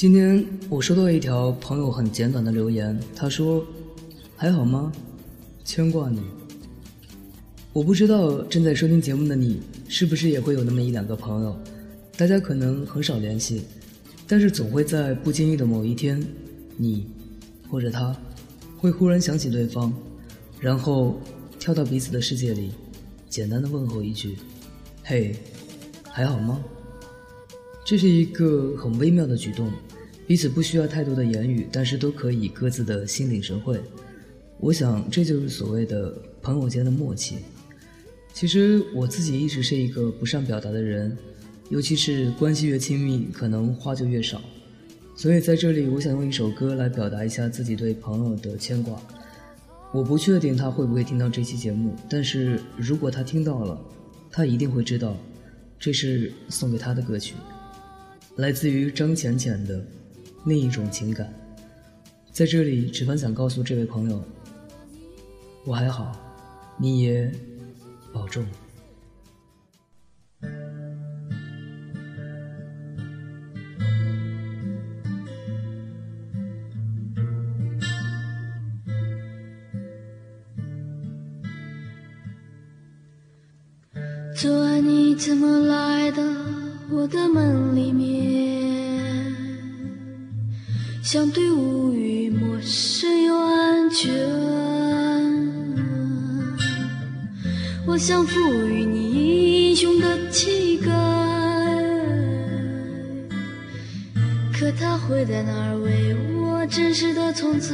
今天我收到一条朋友很简短的留言，他说：“还好吗？牵挂你。”我不知道正在收听节目的你是不是也会有那么一两个朋友，大家可能很少联系，但是总会在不经意的某一天，你或者他会忽然想起对方，然后跳到彼此的世界里，简单的问候一句：“嘿，还好吗？”这是一个很微妙的举动。彼此不需要太多的言语，但是都可以各自的心领神会。我想这就是所谓的朋友间的默契。其实我自己一直是一个不善表达的人，尤其是关系越亲密，可能话就越少。所以在这里，我想用一首歌来表达一下自己对朋友的牵挂。我不确定他会不会听到这期节目，但是如果他听到了，他一定会知道，这是送给他的歌曲，来自于张浅浅的。另一种情感，在这里，只分想告诉这位朋友，我还好，你也保重。昨晚你怎么来的我的梦里面？相对无语，陌生又安全。我想赋予你英雄的气概，可他会在哪儿为我真实的存在？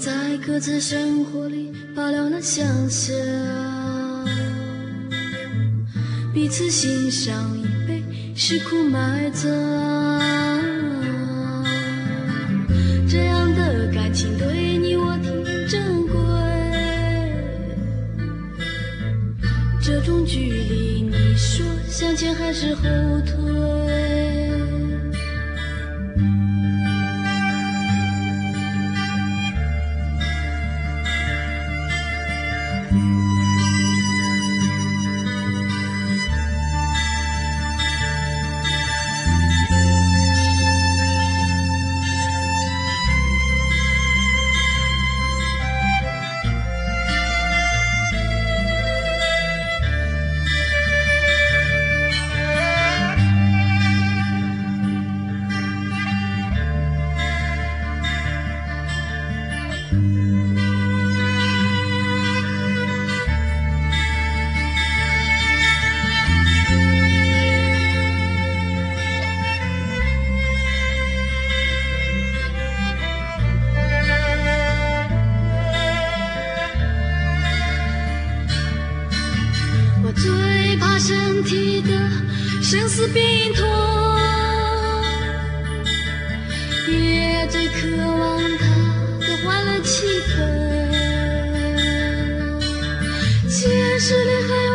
在各自生活里保留了想象，彼此欣赏已被时苦埋葬。这样的感情对你我挺珍贵，这种距离，你说向前还是后退？体的生死病痛也最渴望它的欢乐气氛。现实里还有